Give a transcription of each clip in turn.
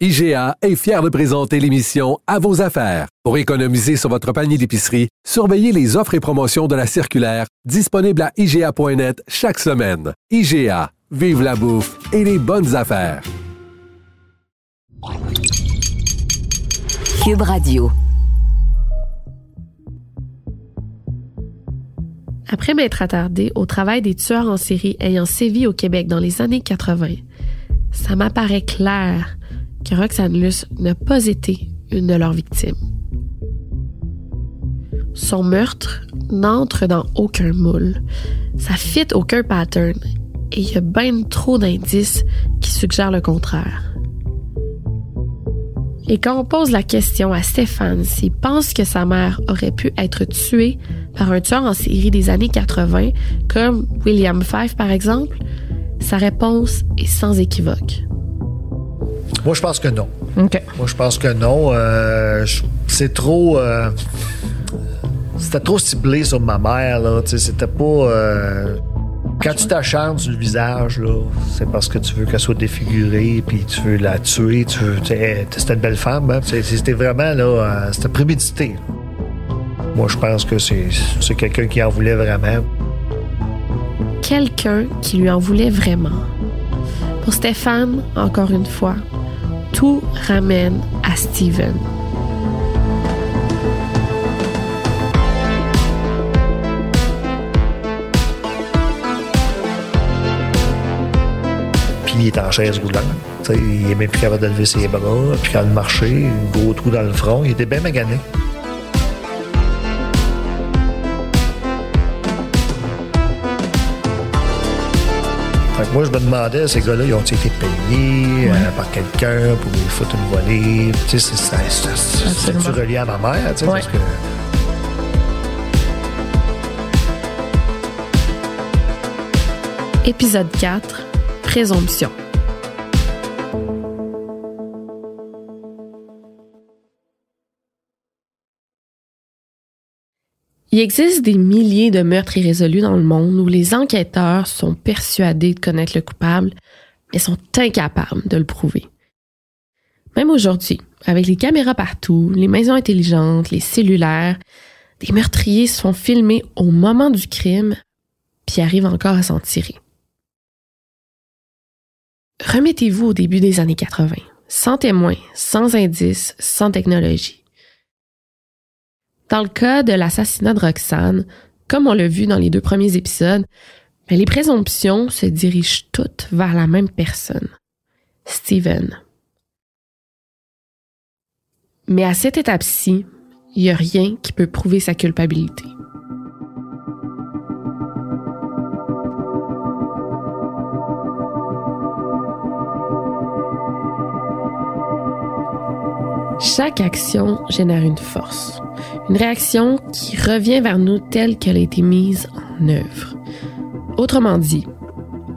IGA est fier de présenter l'émission À vos affaires. Pour économiser sur votre panier d'épicerie, surveillez les offres et promotions de la circulaire disponible à IGA.net chaque semaine. IGA, vive la bouffe et les bonnes affaires. Cube Radio. Après m'être attardé au travail des tueurs en série ayant sévi au Québec dans les années 80, ça m'apparaît clair que Roxane n'a pas été une de leurs victimes. Son meurtre n'entre dans aucun moule. Ça fit aucun pattern et il y a bien trop d'indices qui suggèrent le contraire. Et quand on pose la question à Stéphane s'il pense que sa mère aurait pu être tuée par un tueur en série des années 80, comme William Fife par exemple, sa réponse est sans équivoque. Moi, je pense que non. Moi, je pense que non. Euh, c'est trop. euh, c'était trop ciblé sur ma mère, là. C'était pas. euh, quand tu t'acharnes sur le visage, là, c'est parce que tu veux qu'elle soit défigurée, puis tu veux la tuer. Tu veux, c'était une belle femme, hein. C'était vraiment, là, c'était prémédité. Moi, je pense que c'est quelqu'un qui en voulait vraiment. Quelqu'un qui lui en voulait vraiment. Pour Stéphane, encore une fois, tout ramène à Steven. Puis il est en chaise roulante. Il est même plus capable de lever ses bras, puis il marchait, un gros trou dans le front. Il était bien magané. Fait que moi, je me demandais, ces gars-là, ils ont-ils été payés euh, par quelqu'un pour lui foutre une volée? Tu sais, c'est- relié à ma mère, tu sais, Ouais. parce que... Épisode 4. Présomption. Il existe des milliers de meurtres irrésolus dans le monde où les enquêteurs sont persuadés de connaître le coupable, mais sont incapables de le prouver. Même aujourd'hui, avec les caméras partout, les maisons intelligentes, les cellulaires, des meurtriers se font filmer au moment du crime, puis arrivent encore à s'en tirer. Remettez-vous au début des années 80, sans témoins, sans indices, sans technologie. Dans le cas de l'assassinat de Roxane, comme on l'a vu dans les deux premiers épisodes, ben, les présomptions se dirigent toutes vers la même personne, Steven. Mais à cette étape-ci, il n'y a rien qui peut prouver sa culpabilité. Chaque action génère une force, une réaction qui revient vers nous telle qu'elle a été mise en œuvre. Autrement dit,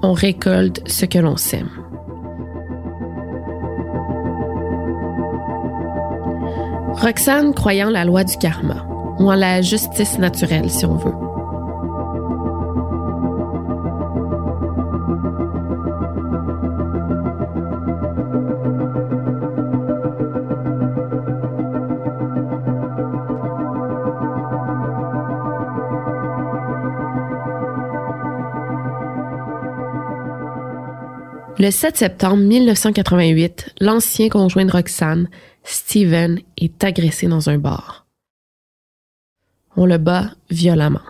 on récolte ce que l'on sème. Roxane croyant la loi du karma, ou en la justice naturelle si on veut. Le 7 septembre 1988, l'ancien conjoint de Roxane, Steven, est agressé dans un bar. On le bat violemment.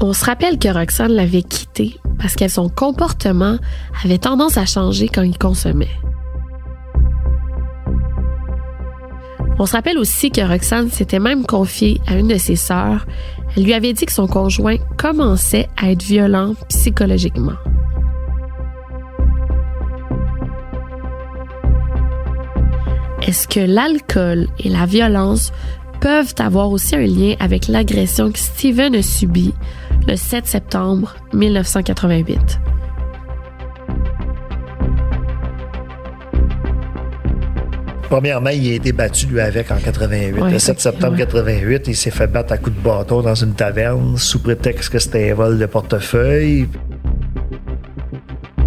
On se rappelle que Roxane l'avait quitté parce que son comportement avait tendance à changer quand il consommait. On se rappelle aussi que Roxane s'était même confiée à une de ses sœurs. Elle lui avait dit que son conjoint commençait à être violent psychologiquement. Est-ce que l'alcool et la violence peuvent avoir aussi un lien avec l'agression que Steven a subie le 7 septembre 1988? Premièrement, il a été battu, lui, avec en 88. Ouais, le 7 septembre effectivement. 88, il s'est fait battre à coups de bâton dans une taverne sous prétexte que c'était un vol de portefeuille.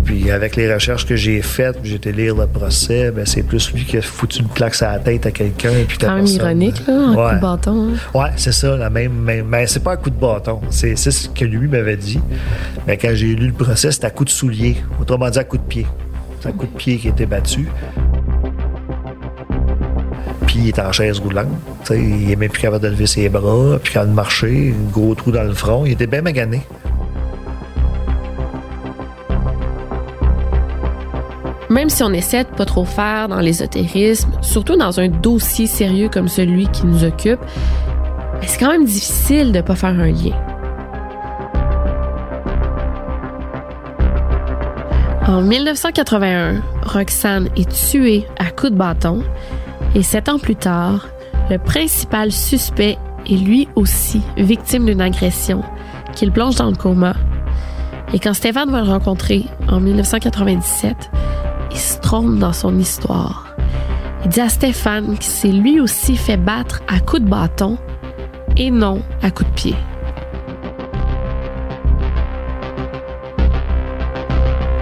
Puis avec les recherches que j'ai faites, j'ai été lire le procès, ben c'est plus lui qui a foutu une claque sur la tête à quelqu'un. la Quand même ironique, là, un coup Ouais. de bâton. hein. Ouais, c'est ça, la même, mais c'est pas un coup de bâton. C'est c'est ce que lui m'avait dit. Mais quand j'ai lu le procès, c'était à coup de soulier. Autrement dit, à coup de pied. C'est à coup de pied qui a été battu. Il est en chaise roulante. Tu sais, il est même plus capable de lever ses bras, puis de marcher, un gros trou dans le front. Il était bien magané. Même si on essaie de pas trop faire dans l'ésotérisme, surtout dans un dossier sérieux comme celui qui nous occupe, ben, c'est quand même difficile de pas faire un lien. En 1981, Roxane est tuée à coups de bâton et sept ans plus tard, le principal suspect est lui aussi victime d'une agression qu'il plonge dans le coma. Et quand Stéphane va le rencontrer en 1997, il se trompe dans son histoire. Il dit à Stéphane qu'il s'est lui aussi fait battre à coups de bâton et non à coups de pied.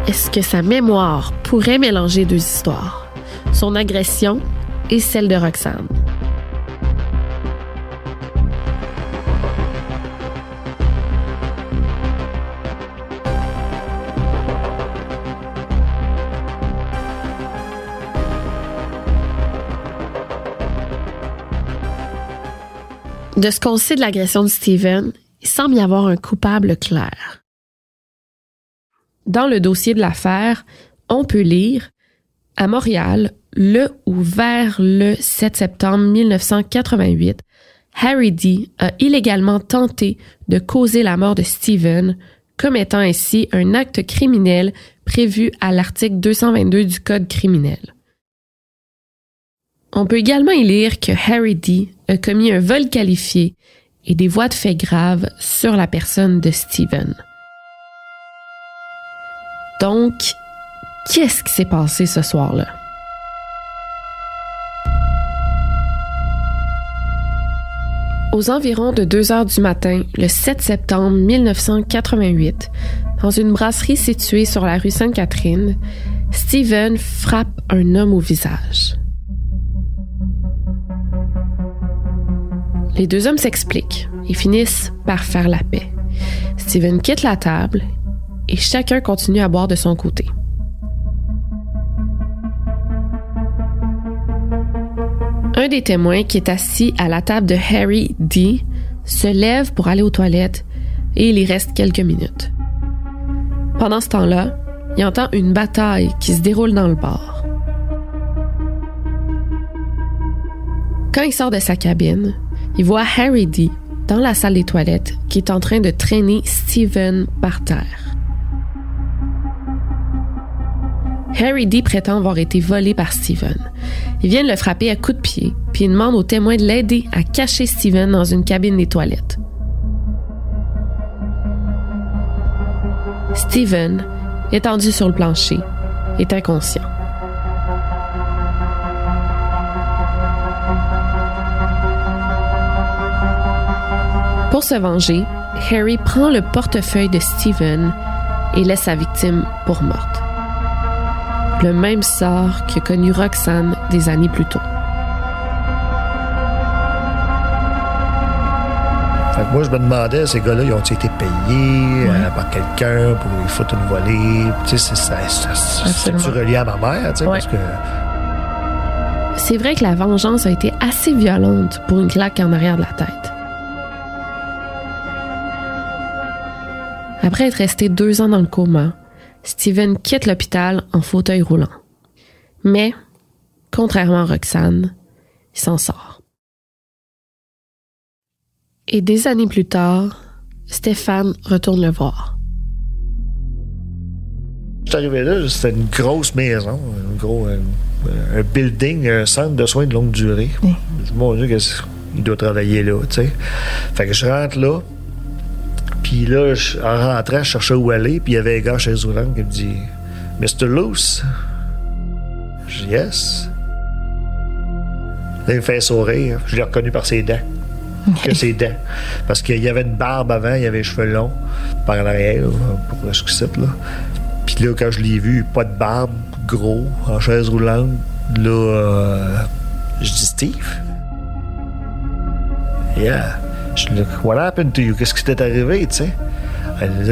Est-ce que sa mémoire pourrait mélanger deux histoires, son agression et celle de Roxane? De ce qu'on sait de l'agression de Steven, il semble y avoir un coupable clair. Dans le dossier de l'affaire, on peut lire à Montréal, le ou vers le 7 septembre 1988, Harry D a illégalement tenté de causer la mort de Steven, commettant ainsi un acte criminel prévu à l'article 222 du Code criminel. On peut également y lire que Harry D a commis un vol qualifié et des voies de fait graves sur la personne de Steven. Donc, qu'est-ce qui s'est passé ce soir-là? Aux environs de 2 heures du matin, le 7 septembre 1988, dans une brasserie située sur la rue Sainte-Catherine, Steven frappe un homme au visage. Les deux hommes s'expliquent et finissent par faire la paix. Steven quitte la table et chacun continue à boire de son côté. Un des témoins qui est assis à la table de Harry D se lève pour aller aux toilettes et il y reste quelques minutes. Pendant ce temps-là, il entend une bataille qui se déroule dans le bar. Quand il sort de sa cabine, il voit Harry D dans la salle des toilettes qui est en train de traîner Steven par terre. Harry D prétend avoir été volé par Steven. Il vient de le frapper à coups de pied, puis il demande aux témoins de l'aider à cacher Steven dans une cabine des toilettes. Steven, étendu sur le plancher, est inconscient. Pour se venger, Harry prend le portefeuille de Steven et laisse sa victime pour morte. Le même sort que connu Roxane des années plus tôt. Fait que moi, je me demandais, ces gars-là, ils ont-ils été payés euh, par quelqu'un pour les foutre une volée? Tu sais, c'est relié à ma mère, tu sais, Ouais. parce que... C'est vrai que la vengeance a été assez violente pour une claque en arrière de la tête. Après être resté deux ans dans le coma, Steven quitte l'hôpital en fauteuil roulant. Mais, contrairement à Roxane, il s'en sort. Et des années plus tard, Stéphane retourne le voir. Je suis arrivé là, c'était une grosse maison, un gros un, building, un centre de soins de longue durée. Mon Dieu, il doit travailler là, tu sais. Fait que je rentre là, puis là, en rentrant, je cherchais où aller, puis il y avait un gars chez Zoulan qui me dit Mr. Loose. Je dis Yes. Là, il me fait sourire. Je l'ai reconnu par ses dents. Que ses dents. Parce qu'il y avait une barbe avant, il y avait les cheveux longs par l'arrière, pour ce que là. Puis là, quand je l'ai vu, pas de barbe, gros, en chaise roulante, là, euh, je dis Steve? Yeah. Je dis, what happened to you? Qu'est-ce qui t'est arrivé, tu sais?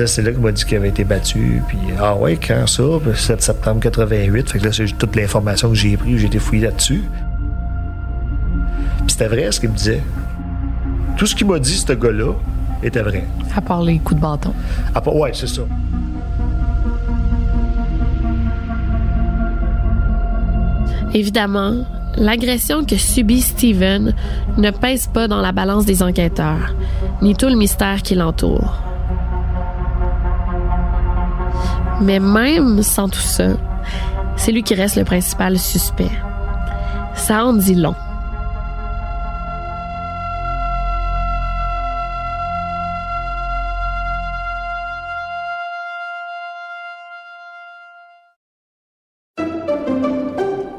c'est là qu'il m'a dit qu'il avait été battu. Puis, ah ouais, quand ça? 7 septembre 88. Fait que là, c'est toute l'information que j'ai prise, j'ai été fouillé là-dessus. Puis c'était vrai ce qu'il me disait. Tout ce qu'il m'a dit, ce gars-là, était vrai. À part les coups de bâton. À part, ouais, c'est ça. Évidemment, l'agression que subit Steven ne pèse pas dans la balance des enquêteurs, ni tout le mystère qui l'entoure. Mais même sans tout ça, c'est lui qui reste le principal suspect. Ça en dit long.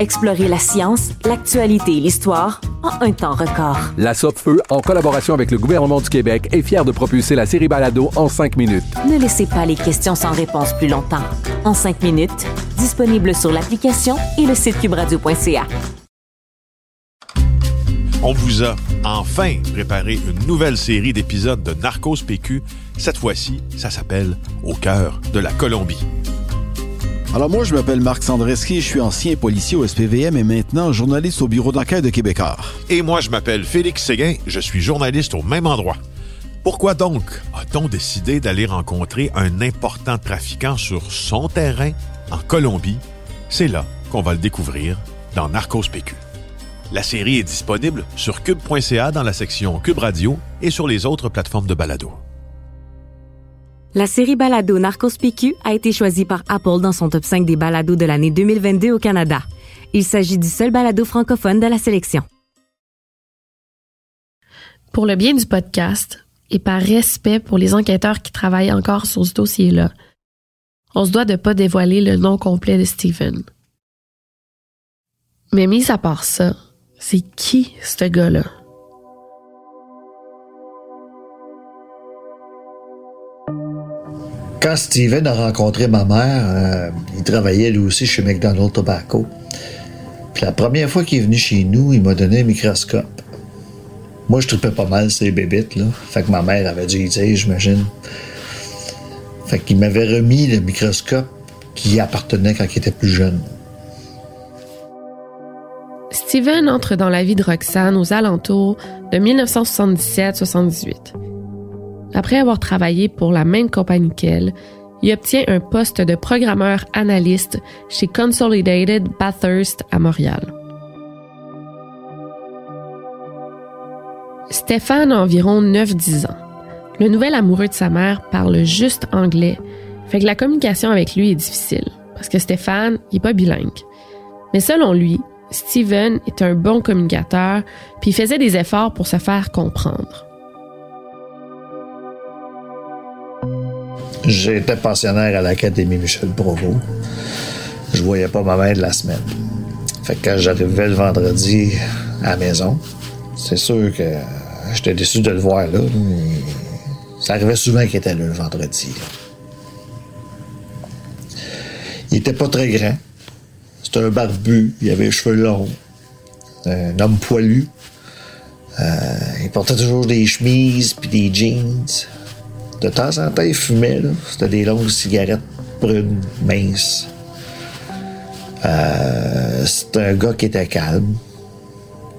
Explorez la science, l'actualité et l'histoire en un temps record. La Feu, en collaboration avec le gouvernement du Québec, est fière de propulser la série Balado en cinq minutes. Ne laissez pas les questions sans réponse plus longtemps. En cinq minutes, disponible sur l'application et le site cubradio.ca. On vous a enfin préparé une nouvelle série d'épisodes de Narcos PQ. Cette fois-ci, ça s'appelle Au cœur de la Colombie. Alors moi, je m'appelle Marc Sandreski, je suis ancien policier au SPVM et maintenant journaliste au bureau d'enquête de Québécois. Et moi, je m'appelle Félix Séguin, je suis journaliste au même endroit. Pourquoi donc a-t-on décidé d'aller rencontrer un important trafiquant sur son terrain en Colombie? C'est là qu'on va le découvrir dans Narcos PQ. La série est disponible sur cube.ca dans la section Cube Radio et sur les autres plateformes de balado. La série balado Narcos PQ a été choisie par Apple dans son top 5 des balados de l'année 2022 au Canada. Il s'agit du seul balado francophone de la sélection. Pour le bien du podcast et par respect pour les enquêteurs qui travaillent encore sur ce dossier-là, on se doit de pas dévoiler le nom complet de Steven. Mais mis à part ça, c'est qui ce gars-là? Quand Steven a rencontré ma mère, euh, il travaillait lui aussi chez McDonald's Tobacco. Puis la première fois qu'il est venu chez nous, il m'a donné un microscope. Moi, je trouvais pas mal ces bébites, là. Fait que ma mère avait dû y dire, j'imagine. Fait qu'il m'avait remis le microscope qui appartenait quand il était plus jeune. Steven entre dans la vie de Roxane aux alentours de 1977-78. Après avoir travaillé pour la même compagnie qu'elle, il obtient un poste de programmeur analyste chez Consolidated Bathurst à Montréal. Stéphane a environ 9-10 ans. Le nouvel amoureux de sa mère parle juste anglais, fait que la communication avec lui est difficile, parce que Stéphane n'est pas bilingue. Mais selon lui, Steven est un bon communicateur, puis faisait des efforts pour se faire comprendre. J'étais pensionnaire à l'Académie Michel Provo. Je voyais pas ma mère de la semaine. Fait que quand j'arrivais le vendredi à la maison, c'est sûr que j'étais déçu de le voir là. Ça arrivait souvent qu'il était là le vendredi. Il était pas très grand. C'était un barbu, il avait les cheveux longs. Un homme poilu. Euh, il portait toujours des chemises puis des jeans. De temps en temps, il fumait. C'était des longues cigarettes brunes, minces. Euh, C'était un gars qui était calme,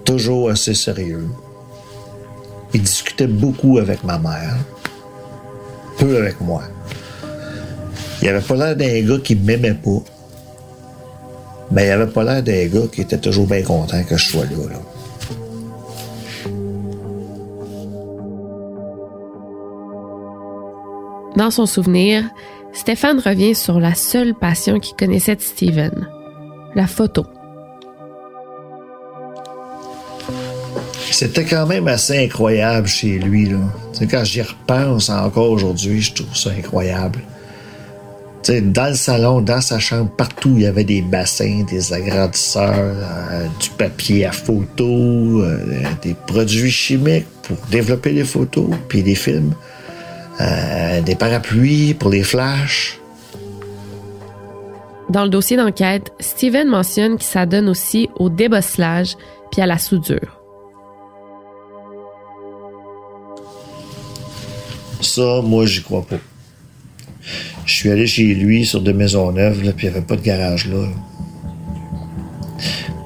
toujours assez sérieux. Il discutait beaucoup avec ma mère, peu avec moi. Il avait pas l'air d'un gars qui m'aimait pas, mais il avait pas l'air d'un gars qui était toujours bien content que je sois là. là. Dans son souvenir, Stéphane revient sur la seule passion qu'il connaissait de Steven, la photo. C'était quand même assez incroyable chez lui. Là. Quand j'y repense encore aujourd'hui, je trouve ça incroyable. Dans le salon, dans sa chambre, partout, il y avait des bassins, des agrandisseurs, euh, du papier à photo, euh, des produits chimiques pour développer les photos, puis des films, euh, des parapluies pour les flashs. Dans le dossier d'enquête, Steven mentionne qu'il s'adonne aussi au débosselage puis à la soudure. Ça, moi, j'y crois pas. Je suis allé chez lui sur de Maisonneuve, là, puis il n'y avait pas de garage là.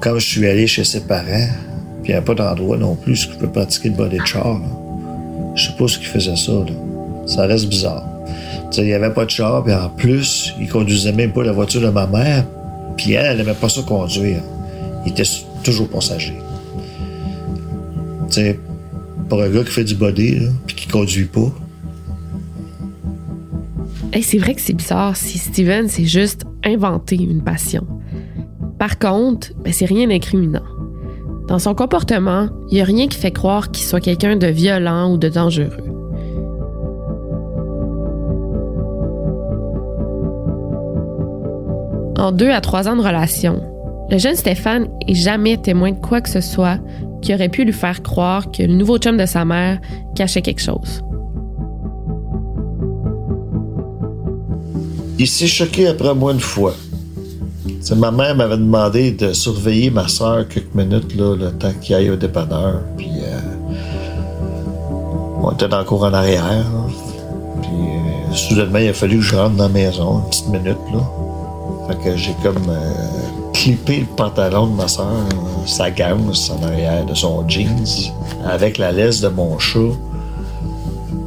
Quand je suis allé chez ses parents, puis il n'y avait pas d'endroit non plus où je peux pratiquer le body de char. là. Je sais pas ce qui faisait ça. Là. Ça reste bizarre. Il n'y avait pas de char, puis en plus, il conduisait même pas la voiture de ma mère, puis elle, elle n'aimait pas ça conduire. Il était toujours passager. Tu sais, pour un gars qui fait du body, puis qui conduit pas, c'est vrai que c'est bizarre si Steven s'est juste inventé une passion. Par contre, ben, c'est rien d'incriminant. Dans son comportement, il n'y a rien qui fait croire qu'il soit quelqu'un de violent ou de dangereux. En deux à trois ans de relation, le jeune Stéphane est jamais témoin de quoi que ce soit qui aurait pu lui faire croire que le nouveau chum de sa mère cachait quelque chose. Il s'est choqué après moi une fois. Ma mère m'avait demandé de surveiller ma soeur quelques minutes, le temps qu'il aille au dépanneur. Puis, euh, on était dans le cour en arrière. Puis, euh, soudainement, il a fallu que je rentre dans la maison, une petite minute, là. Fait que j'ai comme euh, clippé le pantalon de ma soeur, sa ganse en arrière de son jeans, avec la laisse de mon chat.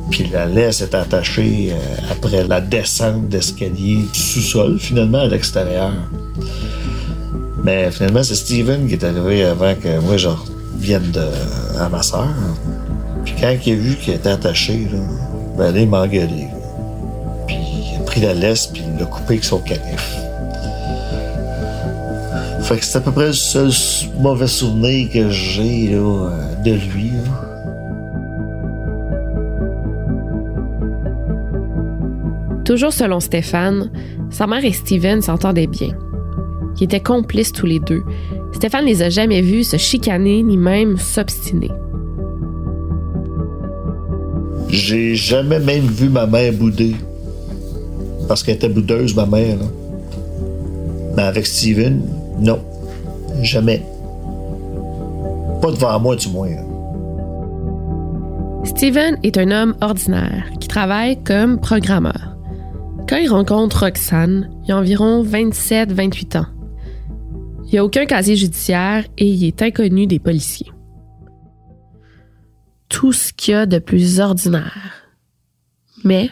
Puis la laisse est attachée euh, après la descente d'escalier du sous-sol, finalement, à l'extérieur. Mais finalement, c'est Steven qui est arrivé avant que moi, je revienne de, à ma soeur. Puis quand il a vu qu'elle était attachée, là, ben il m'a. Puis il a pris la laisse, puis il l'a coupé avec son canif. Fait que c'est à peu près le seul mauvais souvenir que j'ai euh, de lui. là. Toujours selon Stéphane, sa mère et Steven s'entendaient bien. Ils étaient complices tous les deux. Stéphane les a jamais vus se chicaner ni même s'obstiner. J'ai jamais même vu ma mère bouder. Parce qu'elle était boudeuse, ma mère. là. Mais avec Steven, non. Jamais. Pas devant moi, du moins. Steven est un homme ordinaire qui travaille comme programmeur. Quand il rencontre Roxane, il a environ 27-28 ans. Il n'y a aucun casier judiciaire et il est inconnu des policiers. Tout ce qu'il y a de plus ordinaire. Mais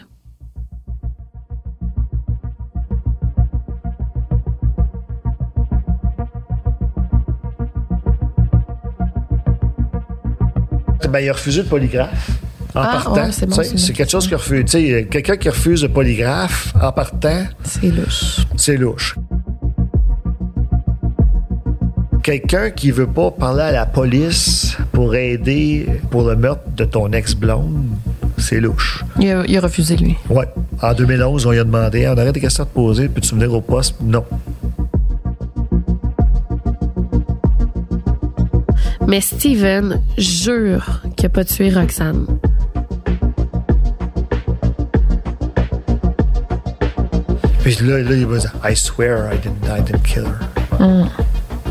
Ben, il a refusé le polygraphe. En Ah, partant. ouais, c'est bon, c'est quelque chose qui refuse. Quelqu'un qui refuse le polygraphe en partant, c'est louche. c'est louche. Quelqu'un qui veut pas parler à la police pour aider pour le meurtre de ton ex-blonde, c'est louche. Il a, il a refusé, lui. Ouais. En 2011, on lui a demandé on aurait des questions à te poser, puis tu venir au poste? Non. Mais Steven jure qu'il n'a pas tué Roxane. Puis là, là, il va dire I swear I didn't, I didn't kill her.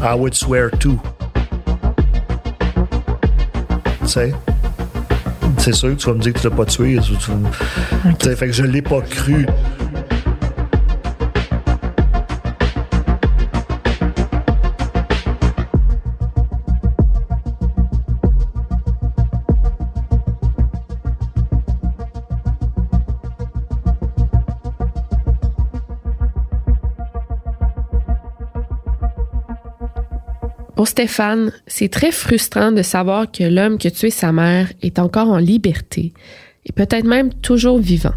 I would swear too. Tu sais? C'est sûr que tu vas me dire que tu l'as pas tué. Tu, tu- sais, fait que je l'ai pas cru. Stéphane, c'est très frustrant de savoir que l'homme qui a tué sa mère est encore en liberté et peut-être même toujours vivant.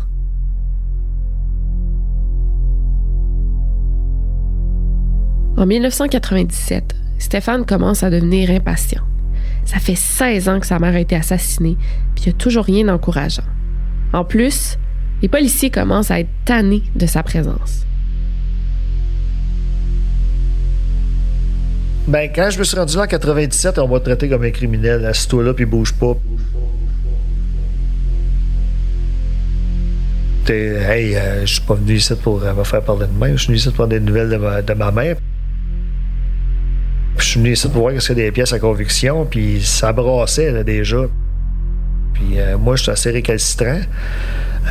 En 1997, Stéphane commence à devenir impatient. Ça fait 16 ans que sa mère a été assassinée, puis il n'y a toujours rien d'encourageant. En plus, les policiers commencent à être tannés de sa présence. Ben, quand je me suis rendu là en 97, on m'a traité comme un criminel. Assis-toi là, puis bouge pas. Hey, euh, je suis pas venu ici pour euh, me faire parler de moi. Je suis venu ici pour prendre des nouvelles de ma, de ma mère. Je suis venu ici pour voir qu'il y a des pièces à conviction, puis ça brassait là, déjà. Puis euh, moi, je suis assez récalcitrant.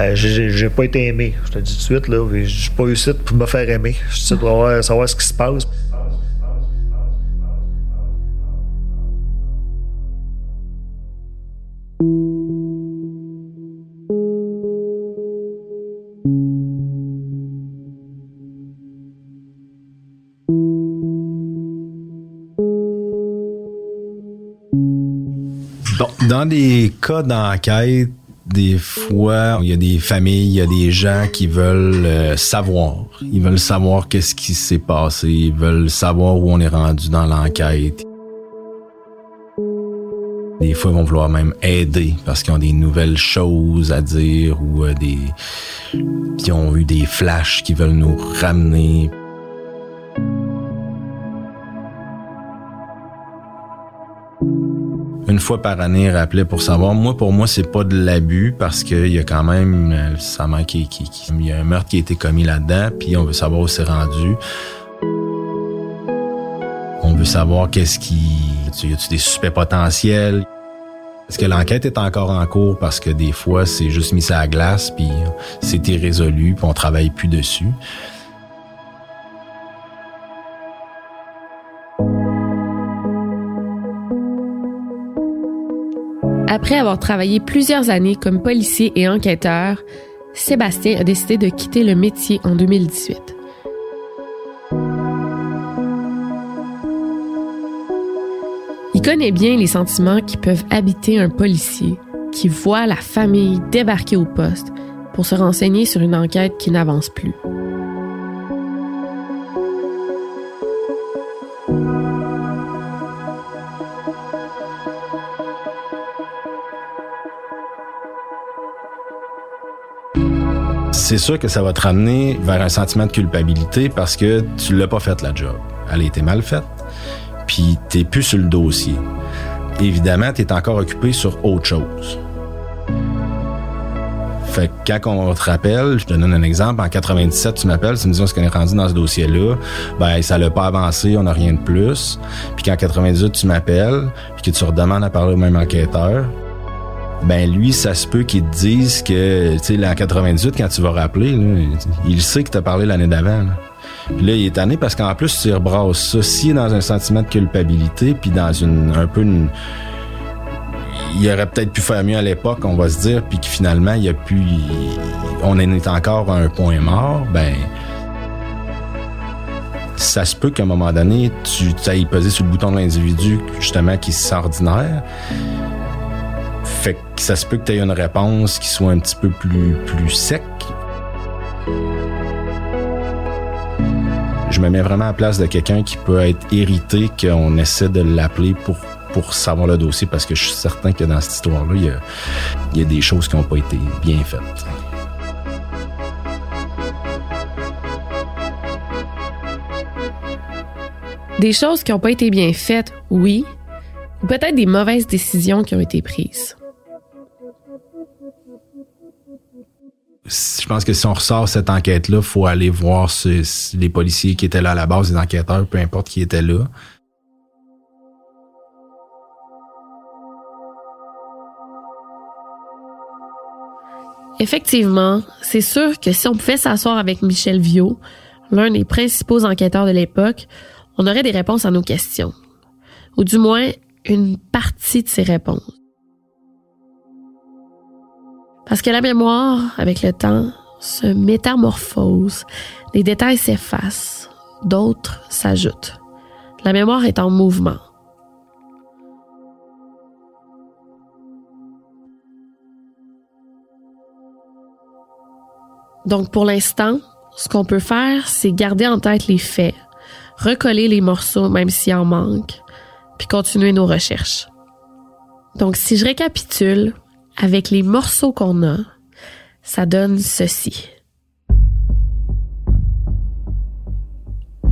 Euh, j'ai- pas été aimé. Je te dis tout de suite, là. Je pas eu ici pour me faire aimer. Je suis pour avoir- savoir ce qui se passe. Dans des cas d'enquête, des fois, il y a des familles, il y a des gens qui veulent euh, savoir. Ils veulent savoir qu'est-ce qui s'est passé. Ils veulent savoir où on est rendu dans l'enquête. Des fois, ils vont vouloir même aider parce qu'ils ont des nouvelles choses à dire ou euh, des qui ont eu des flashs qui veulent nous ramener. une fois par année rappeler pour savoir. Moi, pour moi, c'est pas de l'abus parce qu'il y a quand même euh, qui, qui, qui- il y a un meurtre qui a été commis là-dedans, puis on veut savoir où c'est rendu. On veut savoir qu'est-ce qui, y a-tu des suspects potentiels? Est-ce que l'enquête est encore en cours parce que des fois c'est juste mis ça à glace puis c'est irrésolu puis on travaille plus dessus? Après avoir travaillé plusieurs années comme policier et enquêteur, Sébastien a décidé de quitter le métier en 2018. Il connaît bien les sentiments qui peuvent habiter un policier qui voit la famille débarquer au poste pour se renseigner sur une enquête qui n'avance plus. C'est sûr que ça va te ramener vers un sentiment de culpabilité parce que tu l'as pas fait la job. Elle a été mal faite. Puis t'es plus sur le dossier. Évidemment, t'es encore occupé sur autre chose. Fait que quand on te rappelle, je te donne un exemple, en 97, tu m'appelles, tu me dis, est-ce qu'on est rendu dans ce dossier-là? Ben, ça l'a pas avancé, on n'a rien de plus. Puis qu'en 98, tu m'appelles, puis que tu redemandes à parler au même enquêteur, ben lui, ça se peut qu'il te dise que, tu sais, en 98, quand tu vas rappeler, il sait que t'as parlé l'année d'avant. Là, il est tanné parce qu'en plus, tu rebrasses ça. S'il est dans un sentiment de culpabilité, puis dans une un peu une... Il aurait peut-être pu faire mieux à l'époque, on va se dire, puis que finalement, il a pu... On est encore à un point mort, ben... Ça se peut qu'à un moment donné, tu ailles peser sur le bouton de l'individu, justement, qui se sent ordinaire. Fait que ça se peut que tu aies une réponse qui soit un petit peu plus, plus sec je me mets vraiment à la place de quelqu'un qui peut être irrité qu'on essaie de l'appeler pour pour savoir le dossier parce que je suis certain que dans cette histoire-là, il y a, il y a des choses qui n'ont pas été bien faites. Des choses qui n'ont pas été bien faites, oui, ou peut-être des mauvaises décisions qui ont été prises. Je pense que si on ressort cette enquête-là, faut aller voir les policiers qui étaient là à la base, les enquêteurs, peu importe qui étaient là. Effectivement, c'est sûr que si on pouvait s'asseoir avec Michel Viau, l'un des principaux enquêteurs de l'époque, on aurait des réponses à nos questions. Ou du moins, une partie de ces réponses. Parce que la mémoire, avec le temps, se métamorphose, des détails s'effacent, d'autres s'ajoutent. La mémoire est en mouvement. Donc pour l'instant, ce qu'on peut faire, c'est garder en tête les faits, recoller les morceaux même s'il en manque, puis continuer nos recherches. Donc si je récapitule, avec les morceaux qu'on a, ça donne ceci.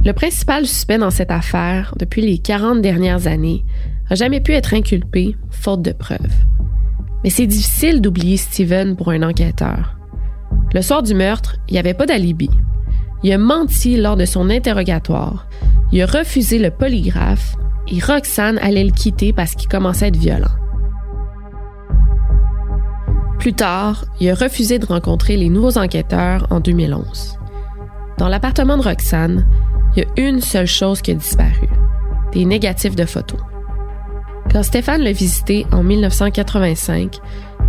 Le principal suspect dans cette affaire, depuis les 40 dernières années, a jamais pu être inculpé, faute de preuves. Mais c'est difficile d'oublier Steven pour un enquêteur. Le soir du meurtre, il n'y avait pas d'alibi. Il a menti lors de son interrogatoire. Il a refusé le polygraphe et Roxane allait le quitter parce qu'il commençait à être violent. Plus tard, il a refusé de rencontrer les nouveaux enquêteurs en 2011. Dans l'appartement de Roxane, il y a une seule chose qui a disparu, des négatifs de photos. Quand Stéphane l'a visité en 1985,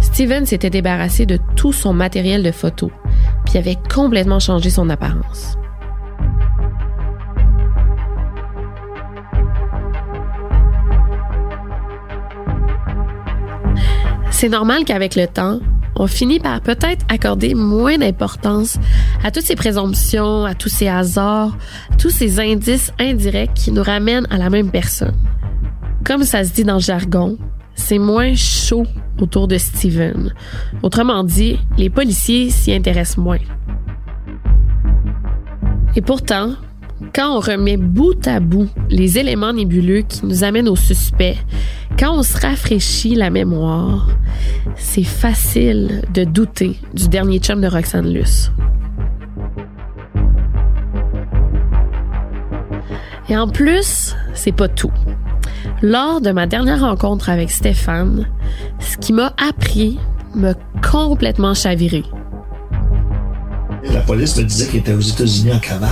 Steven s'était débarrassé de tout son matériel de photo, puis avait complètement changé son apparence. C'est normal qu'avec le temps, on finit par peut-être accorder moins d'importance à toutes ces présomptions, à tous ces hasards, tous ces indices indirects qui nous ramènent à la même personne. Comme ça se dit dans le jargon, c'est moins chaud autour de Steven. Autrement dit, les policiers s'y intéressent moins. Et pourtant, quand on remet bout à bout les éléments nébuleux qui nous amènent au suspect, quand on se rafraîchit la mémoire, c'est facile de douter du dernier chum de Roxane Luce. Et en plus, c'est pas tout. Lors de ma dernière rencontre avec Stéphane, ce qui m'a appris m'a complètement chaviré. La police me disait qu'il était aux États-Unis en cavale,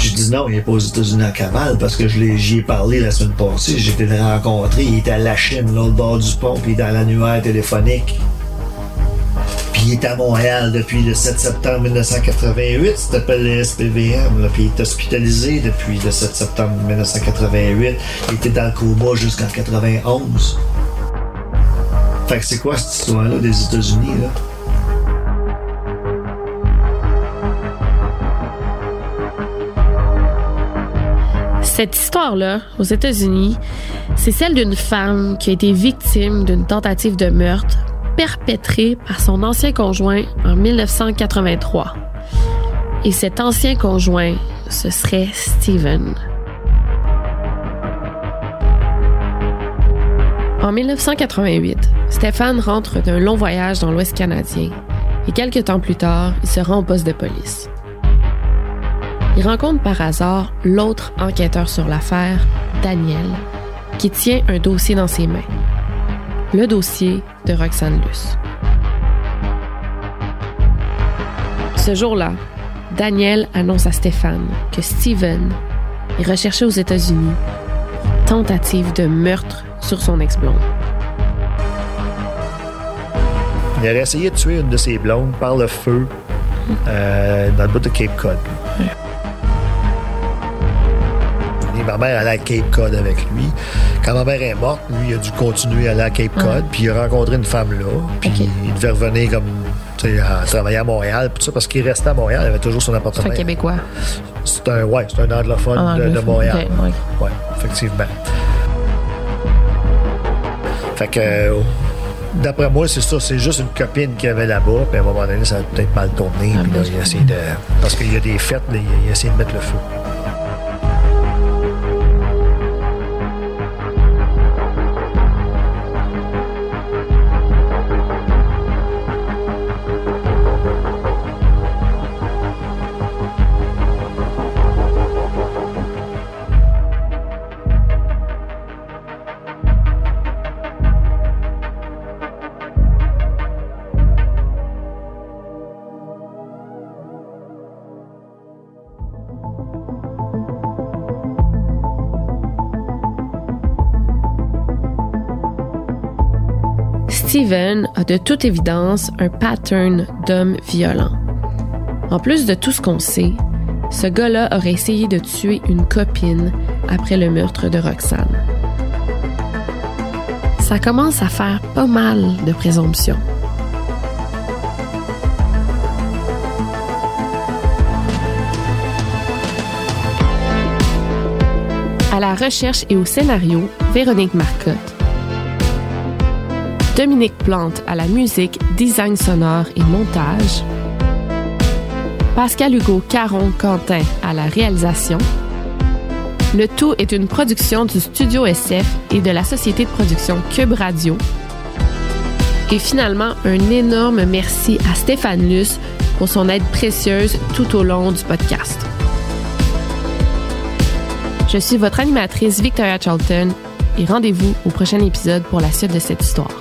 J'ai dit non, il n'est pas aux États-Unis en cavale parce que j'y ai parlé la semaine passée. J'étais le rencontrer. Il était à la Chine, l'autre bord du pont, puis dans l'annuaire téléphonique il est à Montréal depuis le 7 septembre 1988. Ça s'appelle le SPVM. puis il est hospitalisé depuis le 7 septembre 1988. Il était dans le coma jusqu'en 91. Fait que c'est quoi cette histoire-là des États-Unis, là? Cette histoire-là, aux États-Unis, c'est celle d'une femme qui a été victime d'une tentative de meurtre perpétré par son ancien conjoint en 1983. Et cet ancien conjoint, ce serait Steven. En 1988, Stéphane rentre d'un long voyage dans l'Ouest canadien et quelques temps plus tard, il se rend au poste de police. Il rencontre par hasard l'autre enquêteur sur l'affaire, Daniel, qui tient un dossier dans ses mains le dossier de Roxane Luce. Ce jour-là, Daniel annonce à Stéphane que Steven est recherché aux États-Unis tentative de meurtre sur son ex-blonde. Il a essayé de tuer une de ses blondes par le feu euh, dans le bout de Cape Cod. Ma mère allait à Cape Cod avec lui. Quand ma mère est morte, lui, il a dû continuer à aller à Cape Cod, puis il a rencontré une femme là, puis il devait revenir comme à travailler à Montréal, tout ça, parce qu'il restait à Montréal, il avait toujours son appartement. C'est un Québécois. C'est un, ouais, c'est un anglophone de, Montréal. Oui, effectivement. Fait que, d'après moi, c'est ça, c'est juste une copine qui avait là-bas, puis à un moment donné, ça a peut-être mal tourné, ah, puis là, il a essayé de. Parce qu'il y a des fêtes, il a essayé de mettre le feu. A de toute évidence un pattern d'homme violent. En plus de tout ce qu'on sait, ce gars-là aurait essayé de tuer une copine après le meurtre de Roxane. Ça commence à faire pas mal de présomptions. À la recherche et au scénario, Véronique Marcotte. Dominique Plante à la musique, design sonore et montage. Pascal Hugo Caron Quentin à la réalisation. Le tout est une production du Studio SF et de la société de production Cube Radio. Et finalement, un énorme merci à Stéphane Luce pour son aide précieuse tout au long du podcast. Je suis votre animatrice Victoria Charlton et rendez-vous au prochain épisode pour la suite de cette histoire.